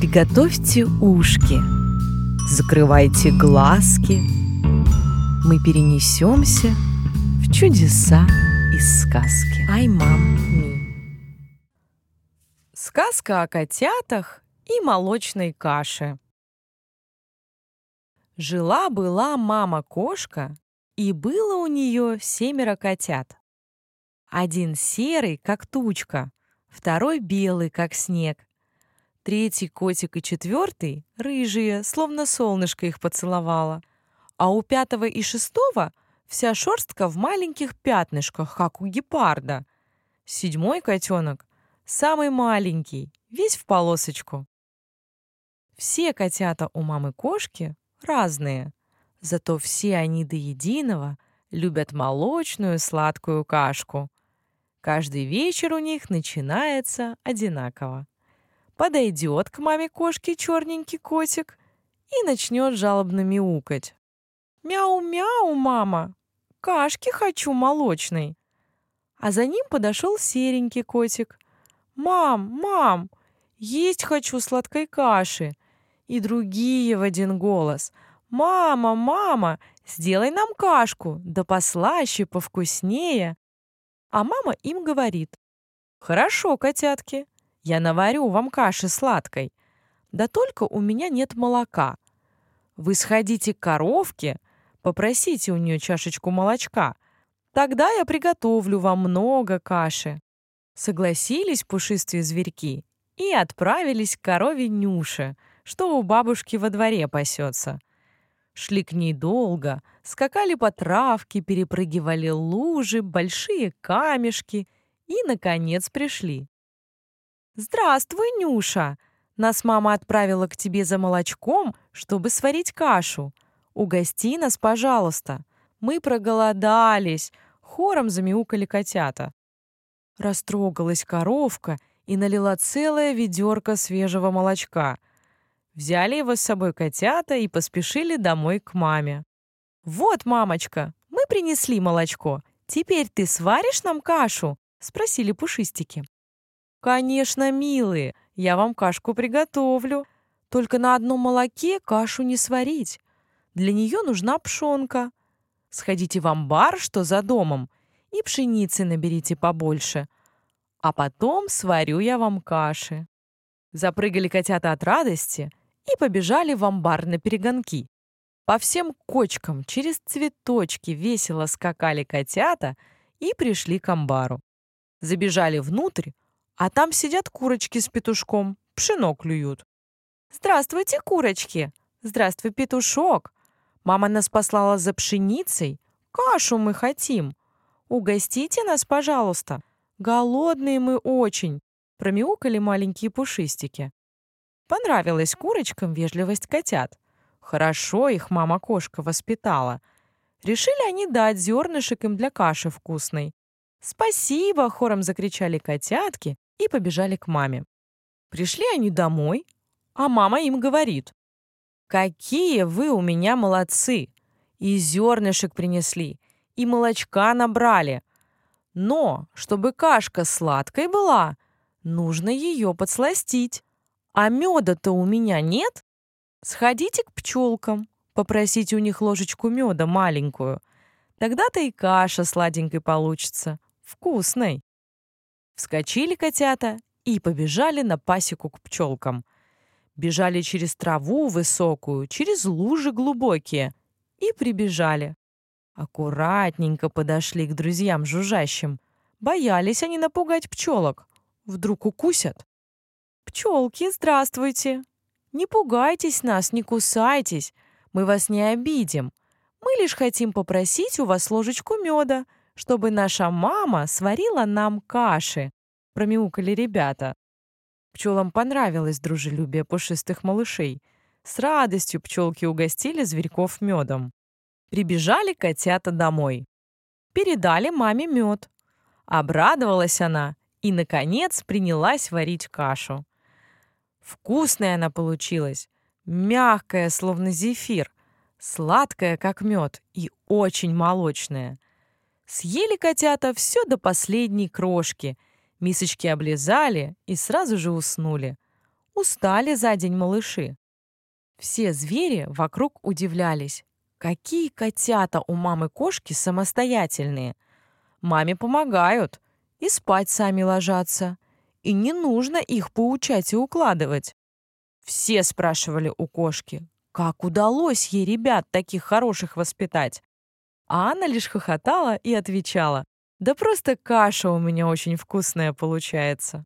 Приготовьте ушки, закрывайте глазки. Мы перенесемся в чудеса из сказки. Ай, мам, ми. Сказка о котятах и молочной каше. Жила-была мама-кошка, и было у нее семеро котят. Один серый, как тучка, второй белый, как снег, третий котик и четвертый — рыжие, словно солнышко их поцеловало, а у пятого и шестого вся шерстка в маленьких пятнышках, как у гепарда. Седьмой котенок — самый маленький, весь в полосочку. Все котята у мамы-кошки разные, зато все они до единого любят молочную сладкую кашку. Каждый вечер у них начинается одинаково. Подойдет к маме кошки черненький котик и начнет жалобно мяукать. «Мяу-мяу, мама! Кашки хочу молочной!» А за ним подошел серенький котик. «Мам, мам, есть хочу сладкой каши!» И другие в один голос. «Мама, мама, сделай нам кашку, да послаще, повкуснее!» А мама им говорит, «Хорошо, котятки, я наварю вам каши сладкой. Да только у меня нет молока. Вы сходите к коровке, попросите у нее чашечку молочка. Тогда я приготовлю вам много каши». Согласились пушистые зверьки и отправились к корове Нюше, что у бабушки во дворе пасется. Шли к ней долго, скакали по травке, перепрыгивали лужи, большие камешки и, наконец, пришли. «Здравствуй, Нюша! Нас мама отправила к тебе за молочком, чтобы сварить кашу. Угости нас, пожалуйста. Мы проголодались!» Хором замяукали котята. Растрогалась коровка и налила целое ведерко свежего молочка — Взяли его с собой котята и поспешили домой к маме. «Вот, мамочка, мы принесли молочко. Теперь ты сваришь нам кашу?» — спросили пушистики. «Конечно, милые, я вам кашку приготовлю. Только на одном молоке кашу не сварить. Для нее нужна пшенка. Сходите в амбар, что за домом, и пшеницы наберите побольше. А потом сварю я вам каши». Запрыгали котята от радости — и побежали в амбар на перегонки. По всем кочкам через цветочки весело скакали котята и пришли к амбару. Забежали внутрь, а там сидят курочки с петушком, пшено клюют. «Здравствуйте, курочки! Здравствуй, петушок! Мама нас послала за пшеницей. Кашу мы хотим. Угостите нас, пожалуйста. Голодные мы очень!» Промяукали маленькие пушистики. Понравилась курочкам вежливость котят. Хорошо их мама-кошка воспитала. Решили они дать зернышек им для каши вкусной. «Спасибо!» — хором закричали котятки и побежали к маме. Пришли они домой, а мама им говорит. «Какие вы у меня молодцы! И зернышек принесли, и молочка набрали. Но, чтобы кашка сладкой была, нужно ее подсластить. А меда-то у меня нет? Сходите к пчелкам, попросите у них ложечку меда маленькую. Тогда-то и каша сладенькой получится, вкусной. Вскочили котята и побежали на пасеку к пчелкам. Бежали через траву высокую, через лужи глубокие и прибежали. Аккуратненько подошли к друзьям жужжащим. Боялись они напугать пчелок. Вдруг укусят. «Пчелки, здравствуйте! Не пугайтесь нас, не кусайтесь, мы вас не обидим. Мы лишь хотим попросить у вас ложечку меда, чтобы наша мама сварила нам каши», — промяукали ребята. Пчелам понравилось дружелюбие пушистых малышей. С радостью пчелки угостили зверьков медом. Прибежали котята домой. Передали маме мед. Обрадовалась она и, наконец, принялась варить кашу. Вкусная она получилась, мягкая, словно зефир, сладкая, как мед, и очень молочная. Съели котята все до последней крошки, мисочки облизали и сразу же уснули. Устали за день малыши. Все звери вокруг удивлялись. Какие котята у мамы-кошки самостоятельные. Маме помогают и спать сами ложатся. И не нужно их поучать и укладывать. Все спрашивали у кошки, как удалось ей ребят таких хороших воспитать. А она лишь хохотала и отвечала, да просто каша у меня очень вкусная получается.